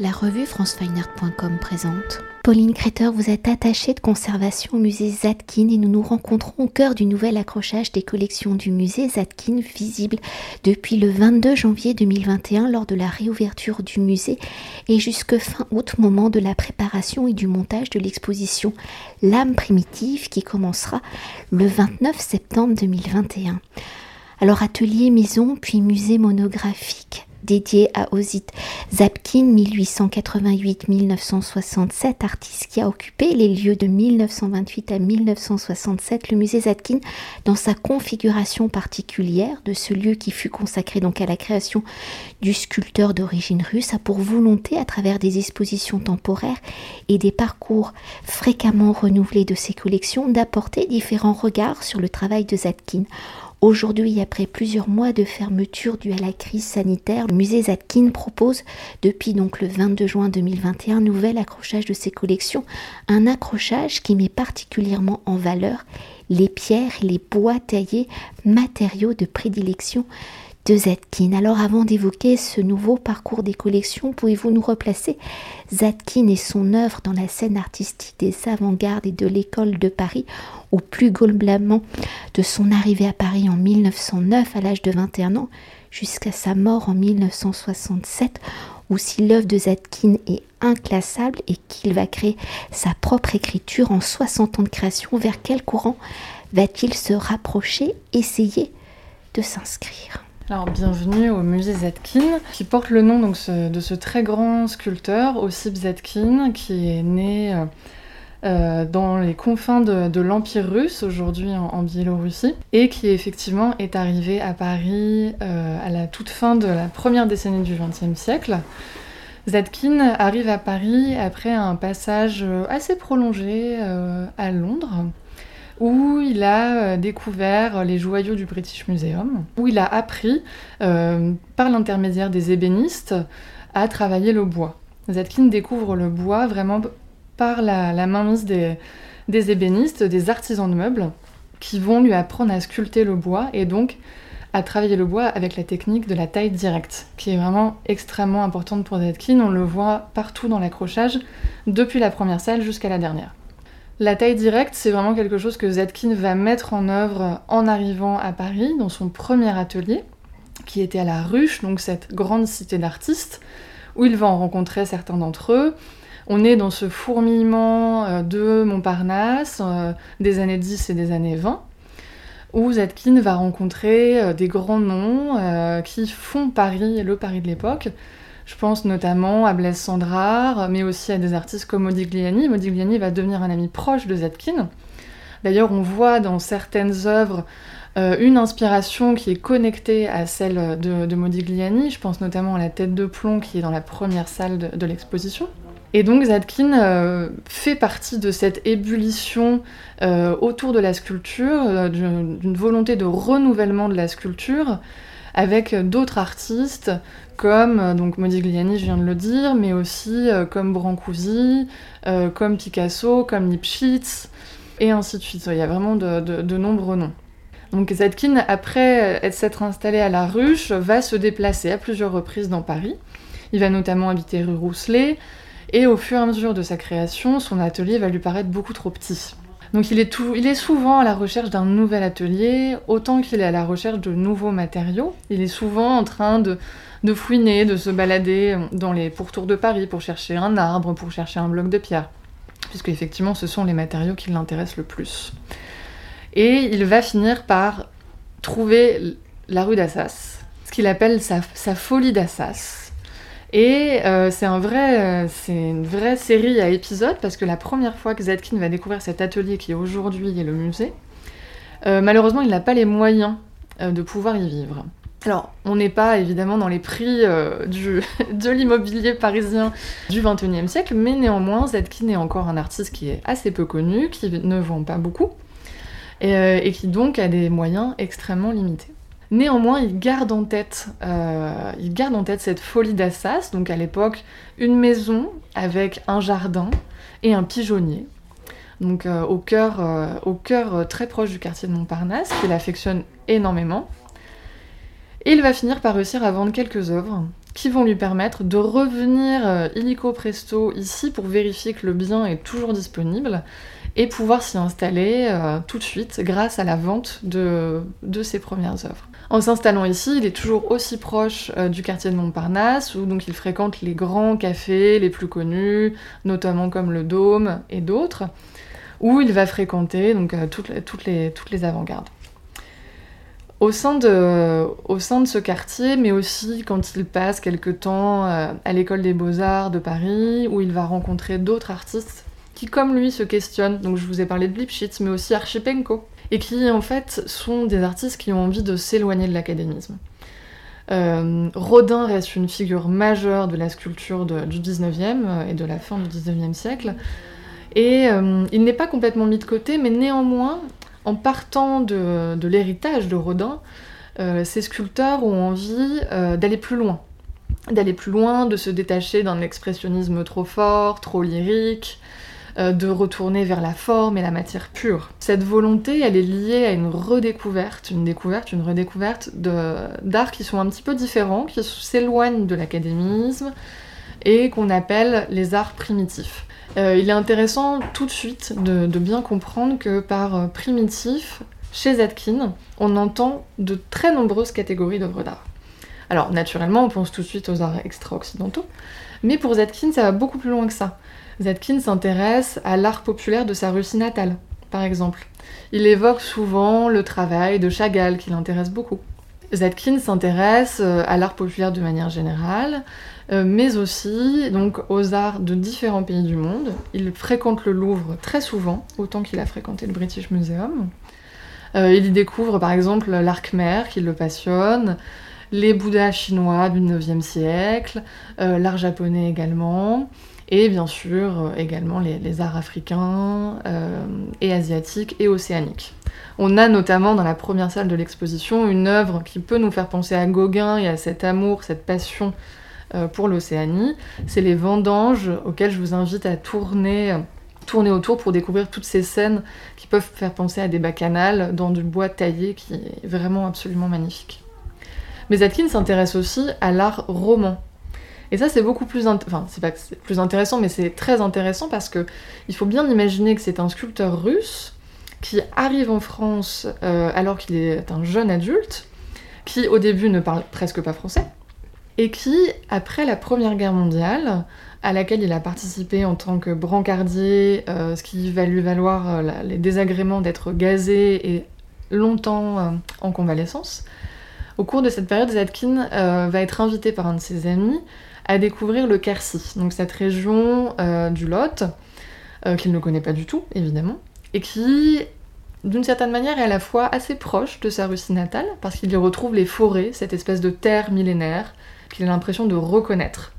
La revue francefineart.com présente. Pauline Créteur, vous êtes attachée de conservation au musée Zadkine et nous nous rencontrons au cœur du nouvel accrochage des collections du musée Zadkine visible depuis le 22 janvier 2021 lors de la réouverture du musée et jusque fin août, moment de la préparation et du montage de l'exposition L'âme primitive qui commencera le 29 septembre 2021. Alors atelier maison puis musée monographique dédié à Osit Zapkin 1888-1967, artiste qui a occupé les lieux de 1928 à 1967. Le musée Zapkin, dans sa configuration particulière de ce lieu qui fut consacré donc à la création du sculpteur d'origine russe, a pour volonté, à travers des expositions temporaires et des parcours fréquemment renouvelés de ses collections, d'apporter différents regards sur le travail de Zatkin Aujourd'hui, après plusieurs mois de fermeture due à la crise sanitaire, le musée Zatkin propose depuis donc le 22 juin 2021 un nouvel accrochage de ses collections, un accrochage qui met particulièrement en valeur les pierres et les bois taillés, matériaux de prédilection de Zatkin. Alors avant d'évoquer ce nouveau parcours des collections, pouvez-vous nous replacer Zatkin et son œuvre dans la scène artistique des avant-gardes et de l'école de Paris, au plus globalement de son arrivée à Paris en 1909 à l'âge de 21 ans jusqu'à sa mort en 1967, ou si l'œuvre de Zatkin est inclassable et qu'il va créer sa propre écriture en 60 ans de création, vers quel courant va-t-il se rapprocher, essayer de s'inscrire? Alors, bienvenue au musée Zetkin, qui porte le nom de ce très grand sculpteur, Ossip Zetkin, qui est né euh, euh, dans les confins de, l'Empire russe, aujourd'hui en, Biélorussie, et qui effectivement est arrivé à Paris euh, à la toute fin de la première décennie du XXe siècle. Zetkin arrive à Paris après un passage assez prolongé à Londres où il a euh, découvert les joyaux du British Museum, où il a appris, euh, par l'intermédiaire des ébénistes, à travailler le bois. Zetkin découvre le bois vraiment par la, la mainmise des, des ébénistes, des artisans de meubles, qui vont lui apprendre à sculpter le bois et donc à travailler le bois avec la technique de la taille directe, qui est vraiment extrêmement importante pour Zetkin. On le voit partout dans l'accrochage, depuis la première salle jusqu'à la dernière. La taille directe, c'est vraiment quelque chose que Zetkin va mettre en œuvre en arrivant à Paris, dans son premier atelier, qui était à la Ruche, donc cette grande cité d'artistes, où il va en rencontrer certains d'entre eux. On est dans ce fourmillement euh, de Montparnasse, euh, des années 10 et des années 20, où Zetkin va rencontrer euh, des grands noms qui font Paris, le Paris de l'époque, je pense notamment à Blaise Sandrard, mais aussi à des artistes comme Modigliani. Modigliani va devenir un ami proche de Zetkin. D'ailleurs, on voit dans certaines œuvres euh, une inspiration qui est connectée à celle de, Modigliani. Je pense notamment à la tête de plomb qui est dans la première salle de, l'exposition. Et donc Zadkin euh, fait partie de cette ébullition euh, autour de la sculpture, d'une volonté de renouvellement de la sculpture, avec d'autres artistes comme euh, donc Modigliani, je viens de le dire, mais aussi euh, comme Brancusi, euh, comme Picasso, comme Lipschitz, et ainsi de suite. Il y a vraiment de, nombreux noms. Donc après s'être installé à la ruche, va se déplacer à plusieurs reprises dans Paris. Il va notamment habiter rue Rousselet, et au fur et à mesure de sa création, son atelier va lui paraître beaucoup trop petit. Donc il est, il est souvent à la recherche d'un nouvel atelier, autant qu'il est à la recherche de nouveaux matériaux. Il est souvent en train de, de fouiner, de se balader dans les pourtours de Paris pour chercher un arbre, pour chercher un bloc de pierre, puisque effectivement ce sont les matériaux qui l'intéressent le plus. Et il va finir par trouver la rue d'Assas, ce qu'il appelle sa, folie d'Assas. Et euh, euh, c'est une vraie série à épisodes parce que la première fois que Zetkin va découvrir cet atelier qui aujourd'hui est le musée, euh, malheureusement il n'a pas les moyens de pouvoir y vivre. Alors, on n'est pas évidemment dans les prix de l'immobilier parisien du XXIe siècle, mais néanmoins, Zetkin est encore un artiste qui est assez peu connu, qui ne vend pas beaucoup, et, qui donc a des moyens extrêmement limités. Néanmoins, il garde en tête, euh, il garde en tête cette folie d'Assas, donc à l'époque, une maison avec un jardin et un pigeonnier, donc au cœur, au cœur très proche du quartier de Montparnasse, qu'il affectionne énormément. Et il va finir par réussir à vendre quelques œuvres qui vont lui permettre de revenir euh, illico presto ici pour vérifier que le bien est toujours disponible et pouvoir s'y installer euh, tout de suite grâce à la vente de, ses premières œuvres. En s'installant ici, il est toujours aussi proche euh, du quartier de Montparnasse, où donc il fréquente les grands cafés les plus connus, notamment comme le Dôme et d'autres, où il va fréquenter donc, toutes les, toutes les avant-gardes. Au sein, de, au ce quartier, mais aussi quand il passe quelque temps euh, à l'école des beaux-arts de Paris, où il va rencontrer d'autres artistes qui, comme lui, se questionnent. Donc je vous ai parlé de Lipschitz, mais aussi Archipenko, et qui, en fait, sont des artistes qui ont envie de s'éloigner de l'académisme. Euh, Rodin reste une figure majeure de la sculpture du 19e euh, et de la fin du 19e siècle. Et il n'est pas complètement mis de côté, mais néanmoins, en partant de, l'héritage de Rodin, euh, ces sculpteurs ont envie euh, d'aller plus loin. D'aller plus loin, de se détacher d'un expressionnisme trop fort, trop lyrique, euh, de retourner vers la forme et la matière pure. Cette volonté, elle est liée à une redécouverte, une découverte, une redécouverte d'arts qui sont un petit peu différents, qui s'éloignent de l'académisme et qu'on appelle les arts primitifs. Euh, il est intéressant tout de suite de, bien comprendre que par euh, primitif, chez Zetkin, on entend de très nombreuses catégories d'œuvres d'art. Alors naturellement, on pense tout de suite aux arts extra-occidentaux, mais pour Zetkin, ça va beaucoup plus loin que ça. Zetkin s'intéresse à l'art populaire de sa Russie natale, par exemple. Il évoque souvent le travail de Chagall, qui l'intéresse beaucoup. Zetkin s'intéresse euh, à l'art populaire de manière générale, euh, mais aussi donc aux arts de différents pays du monde. Il fréquente le Louvre très souvent, autant qu'il a fréquenté le British Museum. Euh, il y découvre par exemple l'art khmer qui le passionne, les bouddhas chinois du 9e siècle, l'art japonais également, et bien sûr également les, arts africains et asiatiques et océaniques. On a notamment dans la première salle de l'exposition une œuvre qui peut nous faire penser à Gauguin et à cet amour, cette passion euh, pour l'Océanie. C'est les vendanges auxquelles je vous invite à tourner autour pour découvrir toutes ces scènes qui peuvent faire penser à des bacchanales dans du bois taillé qui est vraiment absolument magnifique. Mais Zatkin s'intéresse aussi à l'art roman. Et ça, c'est beaucoup plus, enfin, c'est pas plus intéressant, mais c'est très intéressant parce que il faut bien imaginer que c'est un sculpteur russe qui arrive en France euh, alors qu'il est un jeune adulte, qui au début ne parle presque pas français, et qui, après la Première Guerre mondiale, à laquelle il a participé en tant que brancardier, euh, ce qui va lui valoir euh, les désagréments d'être gazé et longtemps en convalescence. Au cours de cette période, Zadkin va être invité par un de ses amis à découvrir le Quercy, donc cette région du Lot, qu'il ne connaît pas du tout, évidemment, et qui, d'une certaine manière, est à la fois assez proche de sa Russie natale, parce qu'il y retrouve les forêts, cette espèce de terre millénaire, qu'il a l'impression de reconnaître.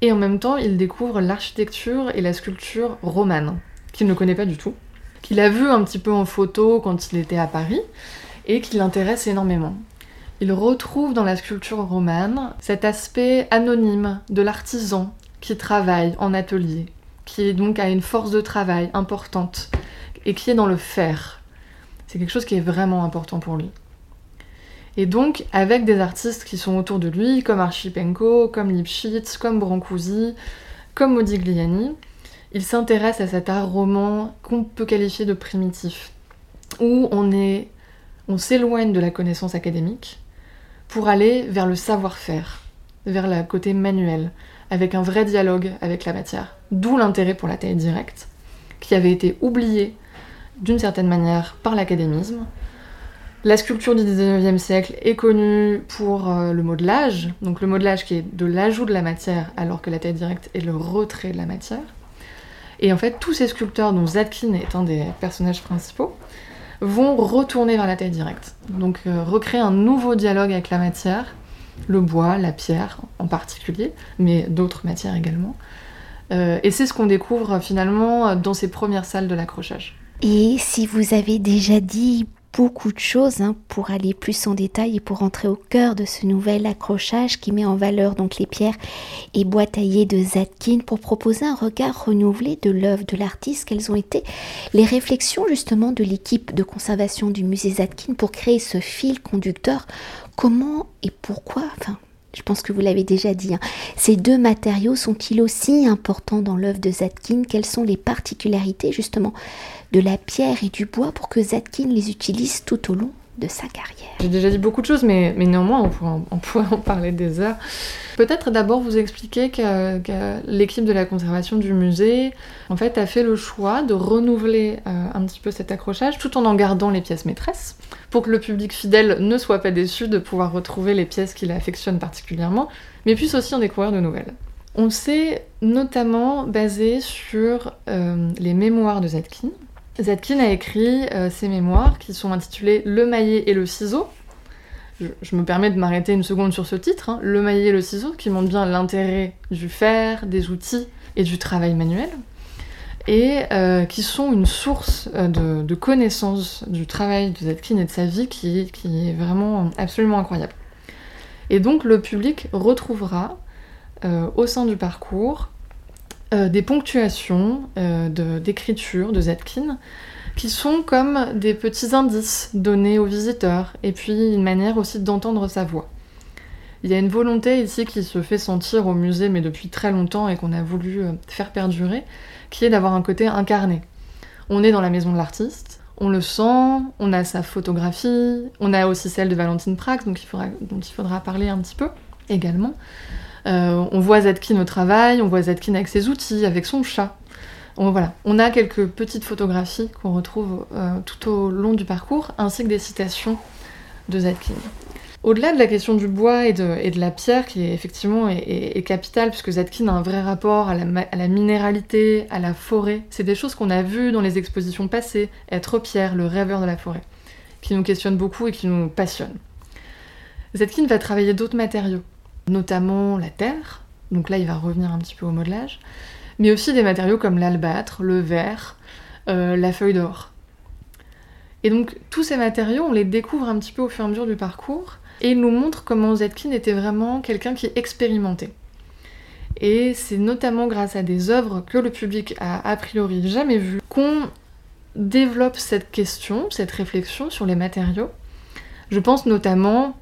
Et en même temps, il découvre l'architecture et la sculpture romane, qu'il ne connaît pas du tout, qu'il a vu un petit peu en photo quand il était à Paris, et qui l'intéresse énormément. Il retrouve dans la sculpture romane cet aspect anonyme de l'artisan qui travaille en atelier, qui donc a une force de travail importante, et qui est dans le faire. C'est quelque chose qui est vraiment important pour lui. Et donc, avec des artistes qui sont autour de lui, comme Archipenko, comme Lipschitz, comme Brancusi, comme Modigliani, il s'intéresse à cet art roman qu'on peut qualifier de primitif, où on s'éloigne de la connaissance académique pour aller vers le savoir-faire, vers le côté manuel, avec un vrai dialogue avec la matière. D'où l'intérêt pour la taille directe, qui avait été oublié d'une certaine manière par l'académisme, la sculpture du 19e siècle est connue pour euh, le modelage, donc le modelage qui est de l'ajout de la matière alors que la taille directe est le retrait de la matière. Et en fait, tous ces sculpteurs, dont Zadkin est un des personnages principaux, vont retourner vers la taille directe. Donc euh, recréer un nouveau dialogue avec la matière, le bois, la pierre en particulier, mais d'autres matières également. Euh, et c'est ce qu'on découvre finalement dans ces premières salles de l'accrochage. Et si vous avez déjà dit beaucoup de choses hein, pour aller plus en détail et pour entrer au cœur de ce nouvel accrochage qui met en valeur donc les pierres et bois taillés de Zadkin pour proposer un regard renouvelé de l'œuvre de l'artiste. Quelles ont été les réflexions justement de l'équipe de conservation du musée Zadkin pour créer ce fil conducteur? Comment et pourquoi, Je pense que vous l'avez déjà dit. Hein. Ces deux matériaux sont-ils aussi importants dans l'œuvre de Zadkine? Quelles sont les particularités justement de la pierre et du bois pour que Zadkine les utilise tout au long de sa carrière. J'ai déjà dit beaucoup de choses, mais, néanmoins, on pourrait, en, parler des heures. Peut-être d'abord vous expliquer que, l'équipe de la conservation du musée, en fait, a fait le choix de renouveler euh, un petit peu cet accrochage, tout en en gardant les pièces maîtresses, pour que le public fidèle ne soit pas déçu de pouvoir retrouver les pièces qu'il affectionne particulièrement, mais puisse aussi en découvrir de nouvelles. On s'est notamment basé sur euh, les mémoires de Zetkin, Zetkin a écrit euh, ses mémoires qui sont intitulées Le maillet et le ciseau. Je, me permets de m'arrêter une seconde sur ce titre, hein. Le maillet et le ciseau, qui montre bien l'intérêt du fer, des outils et du travail manuel, et euh, qui sont une source euh, de, connaissances du travail de Zetkin et de sa vie qui, est vraiment absolument incroyable. Et donc le public retrouvera au sein du parcours euh, des ponctuations euh, d'écriture de, Zetkin qui sont comme des petits indices donnés aux visiteurs et puis une manière aussi d'entendre sa voix. Il y a une volonté ici qui se fait sentir au musée mais depuis très longtemps et qu'on a voulu euh, faire perdurer, qui est d'avoir un côté incarné. On est dans la maison de l'artiste, on le sent, on a sa photographie, on a aussi celle de Valentine Prax, dont il faudra parler un petit peu également. Euh, on voit Zadkin au travail, on voit Zadkin avec ses outils, avec son chat. On, voilà. on a quelques petites photographies qu'on retrouve euh, tout au long du parcours, ainsi que des citations de Zadkin. Au-delà de la question du bois et de, la pierre, qui est effectivement est, capitale, puisque Zadkin a un vrai rapport à la, minéralité, à la forêt, c'est des choses qu'on a vues dans les expositions passées, être pierre, le rêveur de la forêt, qui nous questionnent beaucoup et qui nous passionnent. Zadkin va travailler d'autres matériaux notamment la terre, donc là il va revenir un petit peu au modelage, mais aussi des matériaux comme l'albâtre, le verre, euh, la feuille d'or. Et donc tous ces matériaux, on les découvre un petit peu au fur et à mesure du parcours, et il nous montre comment Zetkin était vraiment quelqu'un qui expérimentait. Et c'est notamment grâce à des œuvres que le public a a priori jamais vues qu'on développe cette question, cette réflexion sur les matériaux. Je pense notamment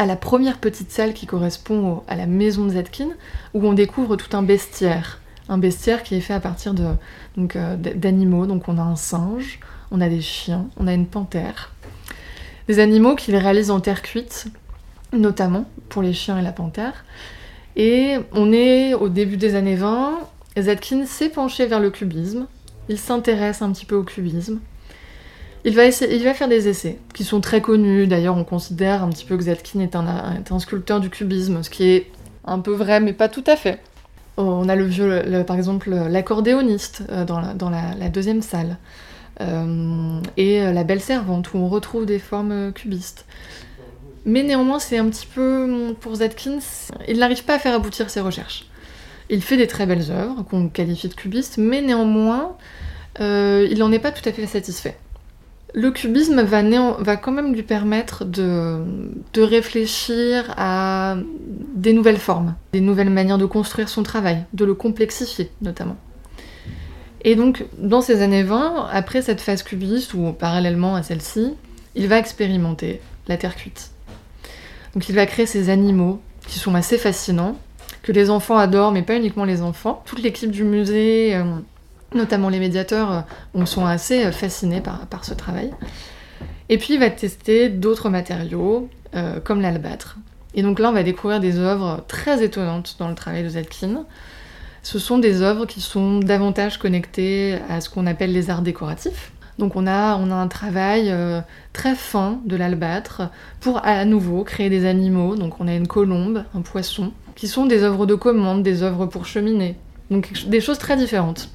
à la première petite salle qui correspond à la maison de Zetkin, où on découvre tout un bestiaire. Un bestiaire qui est fait à partir euh, d'animaux. Donc on a un singe, on a des chiens, on a une panthère. Des animaux qu'il réalise en terre cuite, notamment pour les chiens et la panthère. Et on est au début des années 20, Zetkin s'est penché vers le cubisme, il s'intéresse un petit peu au cubisme, il va, faire des essais qui sont très connus. D'ailleurs, on considère un petit peu que Zetkin est un, sculpteur du cubisme, ce qui est un peu vrai, mais pas tout à fait. On a le vieux, par exemple, l'accordéoniste euh, dans, la, deuxième salle. Euh, et euh, la belle servante, où on retrouve des formes cubistes. Mais néanmoins, c'est un petit peu, pour Zetkin, il n'arrive pas à faire aboutir ses recherches. Il fait des très belles œuvres qu'on qualifie de cubistes, mais néanmoins, il n'en est pas tout à fait satisfait. Le cubisme va, quand même lui permettre de, réfléchir à des nouvelles formes, des nouvelles manières de construire son travail, de le complexifier notamment. Et donc, dans ces années 20, après cette phase cubiste, ou parallèlement à celle-ci, il va expérimenter la terre cuite. Donc il va créer ces animaux qui sont assez fascinants, que les enfants adorent, mais pas uniquement les enfants. Toute l'équipe du musée, euh, notamment les médiateurs, on euh, sont assez euh, fascinés par, ce travail. Et puis il va tester d'autres matériaux, euh, comme l'albâtre. Et donc là, on va découvrir des œuvres très étonnantes dans le travail de Zetkin. Ce sont des œuvres qui sont davantage connectées à ce qu'on appelle les arts décoratifs. Donc on a, on a un travail très fin de l'albâtre pour à nouveau créer des animaux. Donc on a une colombe, un poisson, qui sont des œuvres de commande, des œuvres pour cheminer. Donc des choses très différentes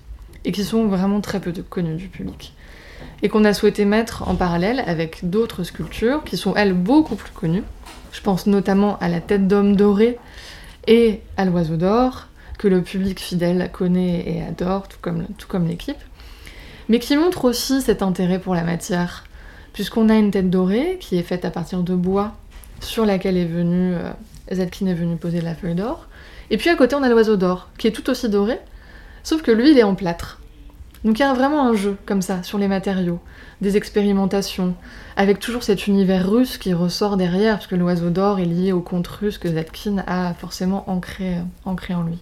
et qui sont vraiment très peu connues du public. Et qu'on a souhaité mettre en parallèle avec d'autres sculptures qui sont elles beaucoup plus connues. Je pense notamment à la tête d'homme dorée et à l'oiseau d'or, que le public fidèle connaît et adore, tout comme, l'équipe, mais qui montrent aussi cet intérêt pour la matière, puisqu'on a une tête dorée qui est faite à partir de bois sur laquelle est venu, euh, est venu poser la feuille d'or, et puis à côté on a l'oiseau d'or, qui est tout aussi doré, Sauf que lui, il est en plâtre. Donc il y a vraiment un jeu comme ça sur les matériaux, des expérimentations, avec toujours cet univers russe qui ressort derrière, parce que l'oiseau d'or est lié au conte russe que Zetkin a forcément ancré, ancré en lui.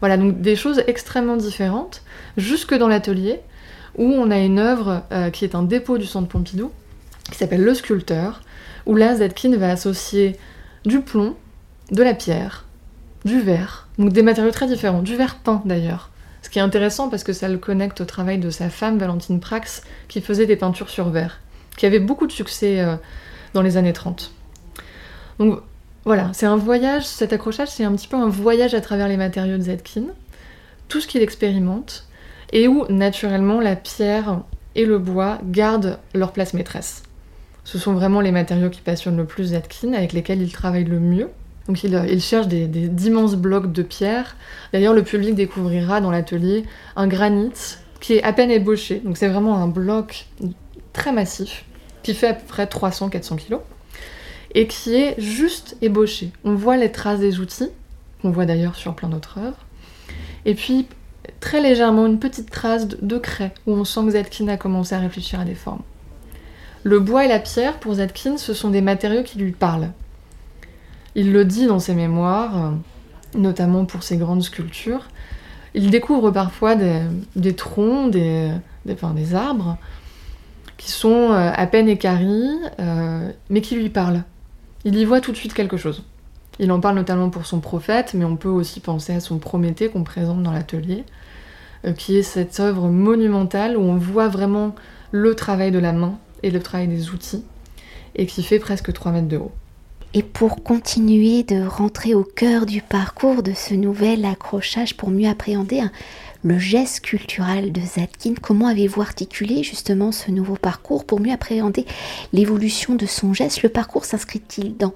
Voilà, donc des choses extrêmement différentes, jusque dans l'atelier, où on a une œuvre euh, qui est un dépôt du centre Pompidou, qui s'appelle Le Sculpteur, où là, Zetkin va associer du plomb, de la pierre, du verre, donc des matériaux très différents, du verre peint d'ailleurs. Ce qui est intéressant parce que ça le connecte au travail de sa femme, Valentine Prax, qui faisait des peintures sur verre, qui avait beaucoup de succès euh, dans les années 30. Donc voilà, c'est un voyage, cet accrochage, c'est un petit peu un voyage à travers les matériaux de Zetkin, tout ce qu'il expérimente, et où naturellement la pierre et le bois gardent leur place maîtresse. Ce sont vraiment les matériaux qui passionnent le plus Zetkin, avec lesquels il travaille le mieux. Donc il, cherche d'immenses blocs de pierre. D'ailleurs, le public découvrira dans l'atelier un granit qui est à peine ébauché. Donc c'est vraiment un bloc très massif qui fait à peu près 300-400 kg et qui est juste ébauché. On voit les traces des outils, qu'on voit d'ailleurs sur plein d'autres œuvres. Et puis très légèrement une petite trace de, de craie où on sent que Zetkin a commencé à réfléchir à des formes. Le bois et la pierre, pour Zetkin, ce sont des matériaux qui lui parlent. Il le dit dans ses mémoires, euh, notamment pour ses grandes sculptures. Il découvre parfois des, troncs, des, des, arbres, qui sont euh, à peine écaris, euh, mais qui lui parlent. Il y voit tout de suite quelque chose. Il en parle notamment pour son prophète, mais on peut aussi penser à son Prométhée qu'on présente dans l'atelier, qui est cette œuvre monumentale où on voit vraiment le travail de la main et le travail des outils, et qui fait presque 3 mètres de haut. Et pour continuer de rentrer au cœur du parcours de ce nouvel accrochage pour mieux appréhender le geste culturel de Zadkine, comment avez-vous articulé justement ce nouveau parcours pour mieux appréhender l'évolution de son geste? Le parcours s'inscrit-il dans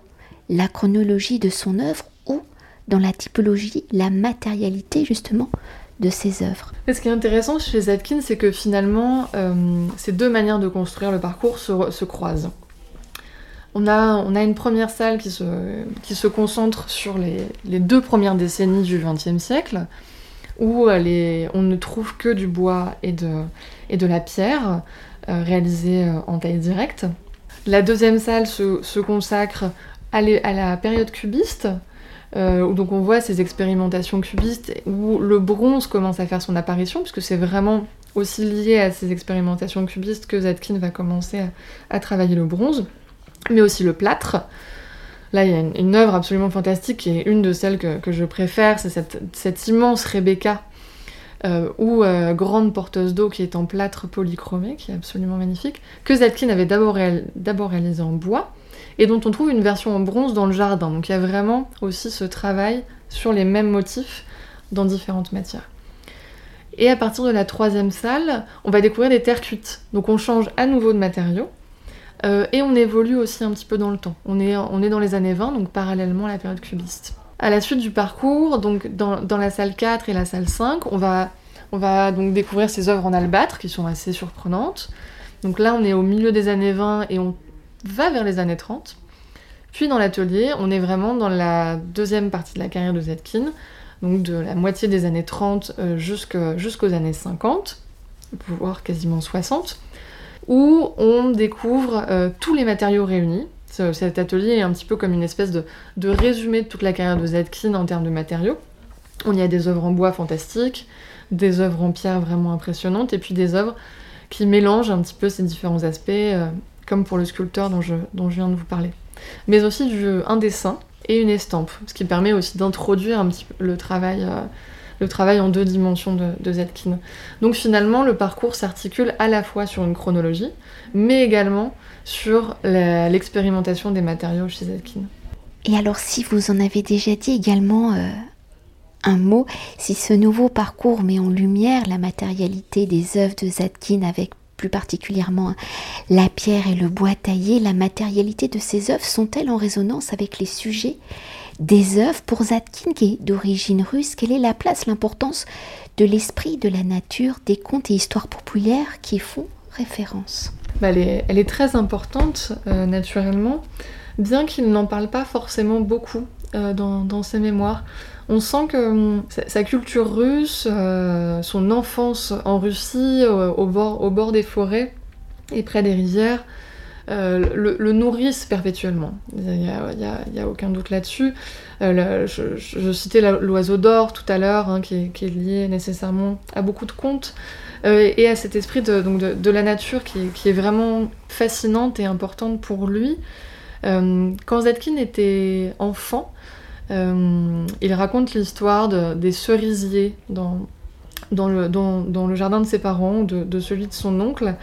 la chronologie de son œuvre ou dans la typologie, la matérialité justement de ses œuvres? Ce qui est intéressant chez Zadkine, c'est que finalement, euh, ces deux manières de construire le parcours se, croisent. On a, une première salle qui se, concentre sur les, deux premières décennies du XXe siècle, où euh, on ne trouve que du bois et de, la pierre euh, réalisée en taille directe. La deuxième salle se, consacre à, la période cubiste, euh, donc on voit ces expérimentations cubistes où le bronze commence à faire son apparition, puisque c'est vraiment aussi lié à ces expérimentations cubistes que Zetkin va commencer à, travailler le bronze, mais aussi le plâtre. Là, il y a une, œuvre absolument fantastique est une de celles que, je préfère, c'est cette, immense Rebecca, euh, ou euh, grande porteuse d'eau qui est en plâtre polychromé, qui est absolument magnifique, que Zetkin avait d'abord réalisé en bois, et dont on trouve une version en bronze dans le jardin. Donc il y a vraiment aussi ce travail sur les mêmes motifs dans différentes matières. Et à partir de la troisième salle, on va découvrir des terres cuites. Donc on change à nouveau de matériaux. Euh, et on évolue aussi un petit peu dans le temps. On est, on est dans les années 20, donc parallèlement à la période cubiste. À la suite du parcours, donc dans, la salle 4 et la salle 5, on va, on va donc découvrir ces œuvres en albâtre qui sont assez surprenantes. Donc là, on est au milieu des années 20 et on va vers les années 30. Puis dans l'atelier, on est vraiment dans la deuxième partie de la carrière de Zetkin, donc de la moitié des années 30 euh, jusqu'aux années 50, voire quasiment 60, où on découvre euh, tous les matériaux réunis. Cet atelier est un petit peu comme une espèce de, de résumé de toute la carrière de Zetkin en termes de matériaux. On y a des œuvres en bois fantastiques, des œuvres en pierre vraiment impressionnantes, et puis des œuvres qui mélangent un petit peu ces différents aspects, euh, comme pour le sculpteur dont je, viens de vous parler. Mais aussi du, un dessin et une estampe, ce qui permet aussi d'introduire un petit peu le travail, euh, le travail en deux dimensions de, de Zetkin. Donc finalement, le parcours s'articule à la fois sur une chronologie, mais également sur l'expérimentation des matériaux chez Zetkin. Et alors, si vous en avez déjà dit également euh, un mot, si ce nouveau parcours met en lumière la matérialité des œuvres de Zetkin avec plus particulièrement la pierre et le bois taillé, la matérialité de ces œuvres sont-elles en résonance avec les sujets des œuvres pour Zadkine qui est d'origine russe Quelle est la place, l'importance de l'esprit, de la nature, des contes et histoires populaires qui font référence? Bah, elle, est, très importante, euh, naturellement, bien qu'il n'en parle pas forcément beaucoup dans, ses mémoires. On sent que hum, sa, culture russe, son enfance en Russie, au bord des forêts et près des rivières, le, nourrissent perpétuellement. Il n'y a, aucun doute là-dessus. je, citais l'oiseau d'or tout à l'heure, hein, qui, est lié nécessairement à beaucoup de contes. Euh, et à cet esprit de, la nature qui, est vraiment fascinante et importante pour lui. Euh, quand Zetkin était enfant, euh, il raconte l'histoire des cerisiers dans, le, dans, le, jardin de ses parents, de, de celui de son oncle,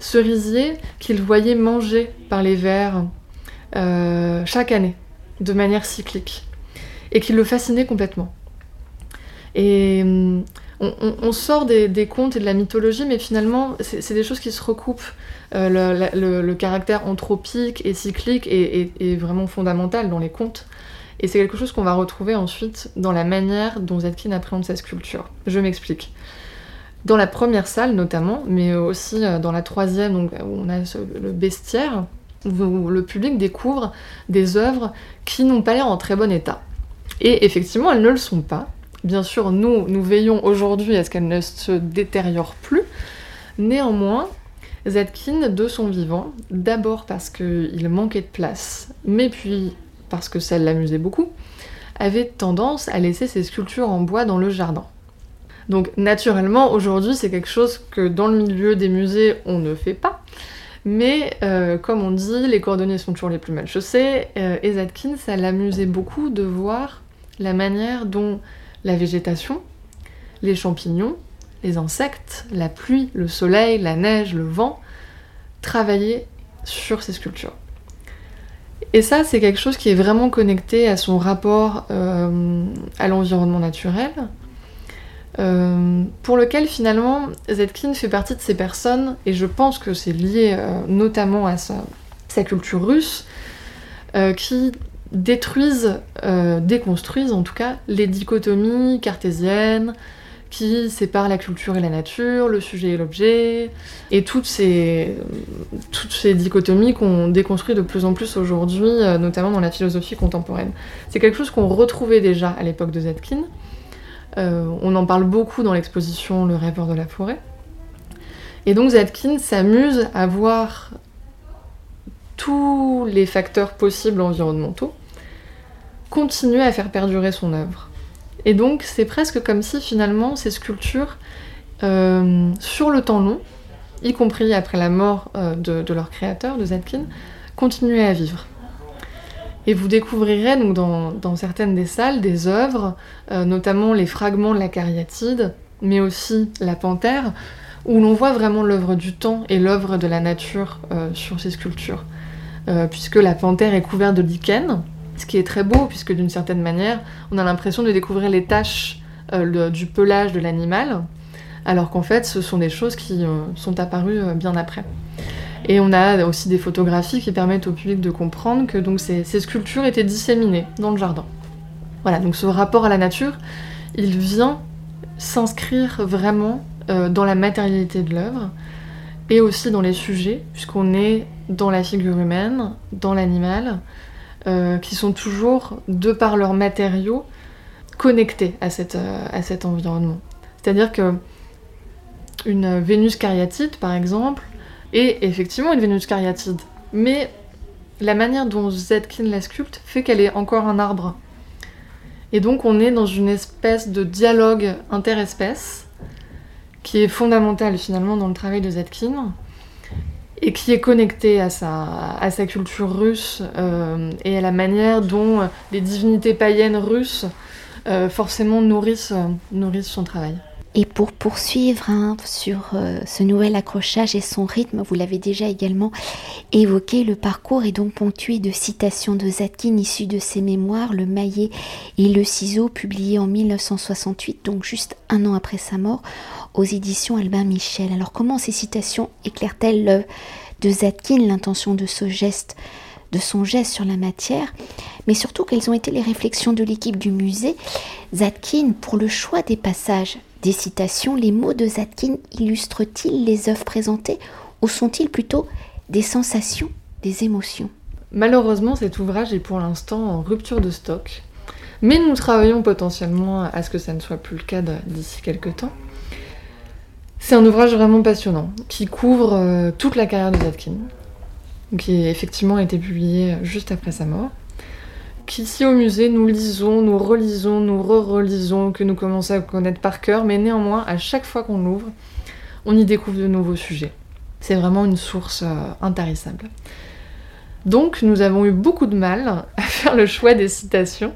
cerisiers qu'il voyait manger par les vers chaque année, de manière cyclique, et qui le fascinait complètement. Et on, sort des, contes et de la mythologie, mais finalement, c'est des choses qui se recoupent. Euh, le, caractère anthropique et cyclique est, vraiment fondamental dans les contes. Et c'est quelque chose qu'on va retrouver ensuite dans la manière dont Zetkin appréhende sa sculpture. Je m'explique. Dans la première salle notamment, mais aussi euh, dans la troisième, où on a le bestiaire, où le public découvre des œuvres qui n'ont pas l'air en très bon état. Et effectivement, elles ne le sont pas. Bien sûr, nous, nous veillons aujourd'hui à ce qu'elle ne se détériore plus. Néanmoins, Zetkin, de son vivant, d'abord parce qu'il manquait de place, mais puis parce que ça l'amusait beaucoup, avait tendance à laisser ses sculptures en bois dans le jardin. Donc naturellement, aujourd'hui, c'est quelque chose que dans le milieu des musées, on ne fait pas. Mais euh, comme on dit, les cordonniers sont toujours les plus mal chaussés. Euh, et Zetkin, ça l'amusait beaucoup de voir la manière dont la végétation, les champignons, les insectes, la pluie, le soleil, la neige, le vent, travailler sur ces sculptures. Et ça, c'est quelque chose qui est vraiment connecté à son rapport euh, à l'environnement naturel, euh, pour lequel finalement Zetkin fait partie de ces personnes, et je pense que c'est lié euh, notamment à sa, culture russe, qui détruisent, euh, déconstruisent en tout cas, les dichotomies cartésiennes qui séparent la culture et la nature, le sujet et l'objet, et toutes ces, toutes ces dichotomies qu'on déconstruit de plus en plus aujourd'hui, euh, notamment dans la philosophie contemporaine. C'est quelque chose qu'on retrouvait déjà à l'époque de Zetkin. Euh, on en parle beaucoup dans l'exposition Le rêveur de la forêt. Et donc Zetkin s'amuse à voir tous les facteurs possibles environnementaux continuer à faire perdurer son œuvre. Et donc c'est presque comme si finalement ces sculptures, euh, sur le temps long, y compris après la mort euh, de, leur créateur, de Zetkin, continuaient à vivre. Et vous découvrirez donc dans, certaines des salles des œuvres, euh, notamment les fragments de la cariatide, mais aussi la panthère, où l'on voit vraiment l'œuvre du temps et l'œuvre de la nature sur ces sculptures. puisque la panthère est couverte de lichen, ce qui est très beau, puisque d'une certaine manière, on a l'impression de découvrir les taches euh, du pelage de l'animal, alors qu'en fait, ce sont des choses qui euh, sont apparues euh, bien après. Et on a aussi des photographies qui permettent au public de comprendre que donc, ces, sculptures étaient disséminées dans le jardin. Voilà, donc ce rapport à la nature, il vient s'inscrire vraiment dans la matérialité de l'œuvre et aussi dans les sujets, puisqu'on est dans la figure humaine, dans l'animal, euh, qui sont toujours, de par leurs matériaux, connectés à, euh, cet environnement. C'est-à-dire que une Vénus cariatide, par exemple, est effectivement une Vénus cariatide, mais la manière dont Zetkin la sculpte fait qu'elle est encore un arbre. Et donc on est dans une espèce de dialogue interespèce qui est fondamental finalement dans le travail de Zetkin, et qui est connecté à sa, culture russe euh, et à la manière dont les divinités païennes russes euh, forcément nourrissent, nourrissent son travail. Et pour poursuivre hein, sur euh, ce nouvel accrochage et son rythme, vous l'avez déjà également évoqué, le parcours est donc ponctué de citations de Zatkin issues de ses mémoires, Le maillet et le ciseau, publié en 1968, donc juste un an après sa mort, aux éditions Albin Michel. Alors comment ces citations éclairent-elles l'œuvre de Zatkin, l'intention de ce geste de son geste sur la matière, mais surtout quelles ont été les réflexions de l'équipe du musée? Zatkin, pour le choix des passages des citations, les mots de Zatkin illustrent-ils les œuvres présentées ou sont-ils plutôt des sensations, des émotions? Malheureusement, cet ouvrage est pour l'instant en rupture de stock, mais nous travaillons potentiellement à ce que ça ne soit plus le cas d'ici quelques temps. C'est un ouvrage vraiment passionnant, qui couvre euh, toute la carrière de Zadkin, qui a effectivement été publié juste après sa mort, qu'ici au musée nous lisons, nous relisons, nous re-relisons, que nous commençons à connaître par cœur, mais néanmoins, à chaque fois qu'on l'ouvre, on y découvre de nouveaux sujets. C'est vraiment une source euh, intarissable. Donc nous avons eu beaucoup de mal à faire le choix des citations,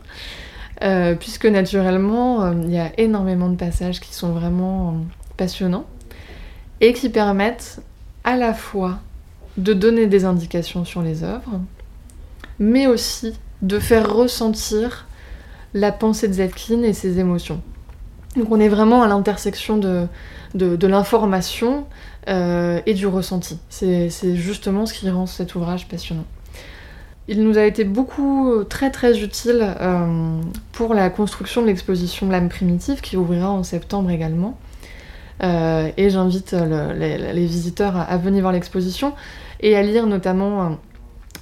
euh, puisque naturellement, euh, il y a énormément de passages qui sont vraiment passionnants et qui permettent à la fois de donner des indications sur les œuvres, mais aussi de faire ressentir la pensée de Zetkin et ses émotions. Donc on est vraiment à l'intersection de, l'information euh, et du ressenti. C'est justement ce qui rend cet ouvrage passionnant. Il nous a été beaucoup, très très utile euh, pour la construction de l'exposition L'âme primitive qui ouvrira en septembre également. Euh, et j'invite les, visiteurs à, venir voir l'exposition et à lire notamment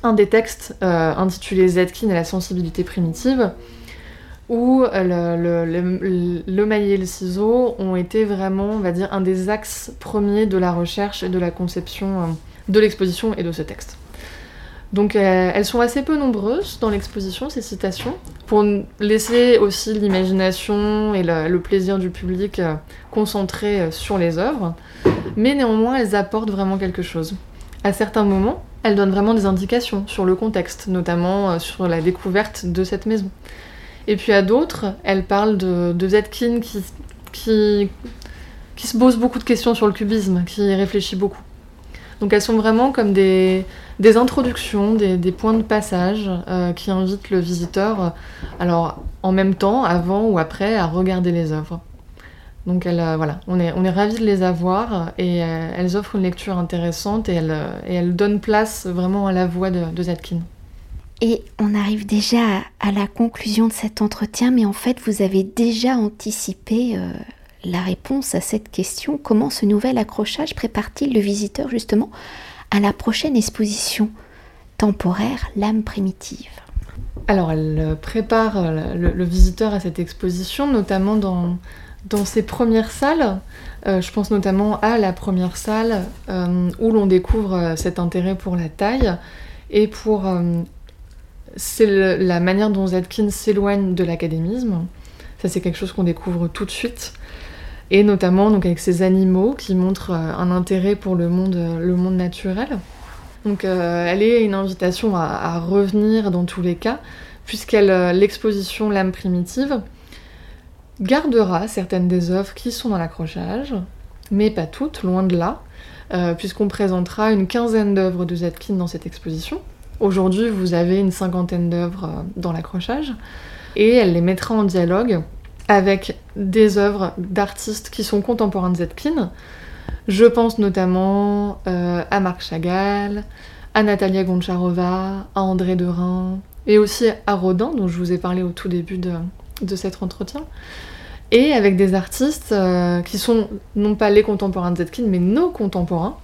un des textes intitulé Zetkin et la sensibilité primitive où le, le, le, maillet et le ciseau ont été vraiment, on va dire, un des axes premiers de la recherche et de la conception euh, de l'exposition et de ce texte. Donc euh, elles sont assez peu nombreuses dans l'exposition, ces citations, pour laisser aussi l'imagination et le, plaisir du public euh, concentré sur les œuvres, mais néanmoins elles apportent vraiment quelque chose. À certains moments, elles donnent vraiment des indications sur le contexte, notamment sur la découverte de cette maison. Et puis à d'autres, elle parle de, de Zetkin qui, qui, se pose beaucoup de questions sur le cubisme, qui réfléchit beaucoup. Donc elles sont vraiment comme des, des introductions, des, points de passage euh, qui invitent le visiteur, alors en même temps, avant ou après, à regarder les œuvres. Donc elle, euh, voilà, on est, on est ravis de les avoir et euh, elles offrent une lecture intéressante et elles, et elles donnent place vraiment à la voix de, de Zetkin. Et on arrive déjà à, la conclusion de cet entretien, mais en fait, vous avez déjà anticipé euh, la réponse à cette question. Comment ce nouvel accrochage prépare-t-il le visiteur justement à la prochaine exposition temporaire, l'âme primitive? Alors, elle prépare euh, le, visiteur à cette exposition, notamment dans, dans ses premières salles. Euh, je pense notamment à la première salle où l'on découvre cet intérêt pour la taille et pour c'est la manière dont Zetkin s'éloigne de l'académisme. Ça, c'est quelque chose qu'on découvre tout de suite. Et notamment avec ces animaux qui montrent euh, un intérêt pour le monde, euh, le monde naturel. Donc, euh, elle est une invitation à, revenir dans tous les cas, puisqu'elle l'exposition L'âme primitive gardera certaines des œuvres qui sont dans l'accrochage, mais pas toutes, loin de là, puisqu'on présentera une quinzaine d'œuvres de Zetkin dans cette exposition. Aujourd'hui, vous avez une cinquantaine d'œuvres euh, dans l'accrochage et elle les mettra en dialogue avec des œuvres d'artistes qui sont contemporains de Zetkin. Je pense notamment euh, à Marc Chagall, à Natalia Goncharova, à André Derain, et aussi à Rodin, dont je vous ai parlé au tout début de, cet entretien. Et avec des artistes euh, qui sont non pas les contemporains de Zetkin, mais nos contemporains,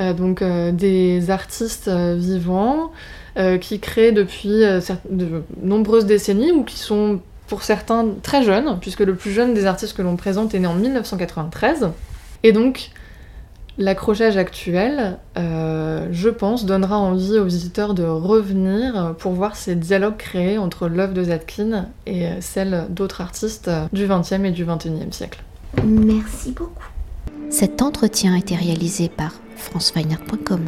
euh, donc euh, des artistes vivants qui créent depuis de nombreuses décennies ou qui sont pour certains très jeunes, puisque le plus jeune des artistes que l'on présente est né en 1993. Et donc, l'accrochage actuel, je pense, donnera envie aux visiteurs de revenir pour voir ces dialogues créés entre l'œuvre de Zadkine et celle d'autres artistes du XXe et du XXIe siècle. Merci beaucoup. Cet entretien a été réalisé par franceweiner.com.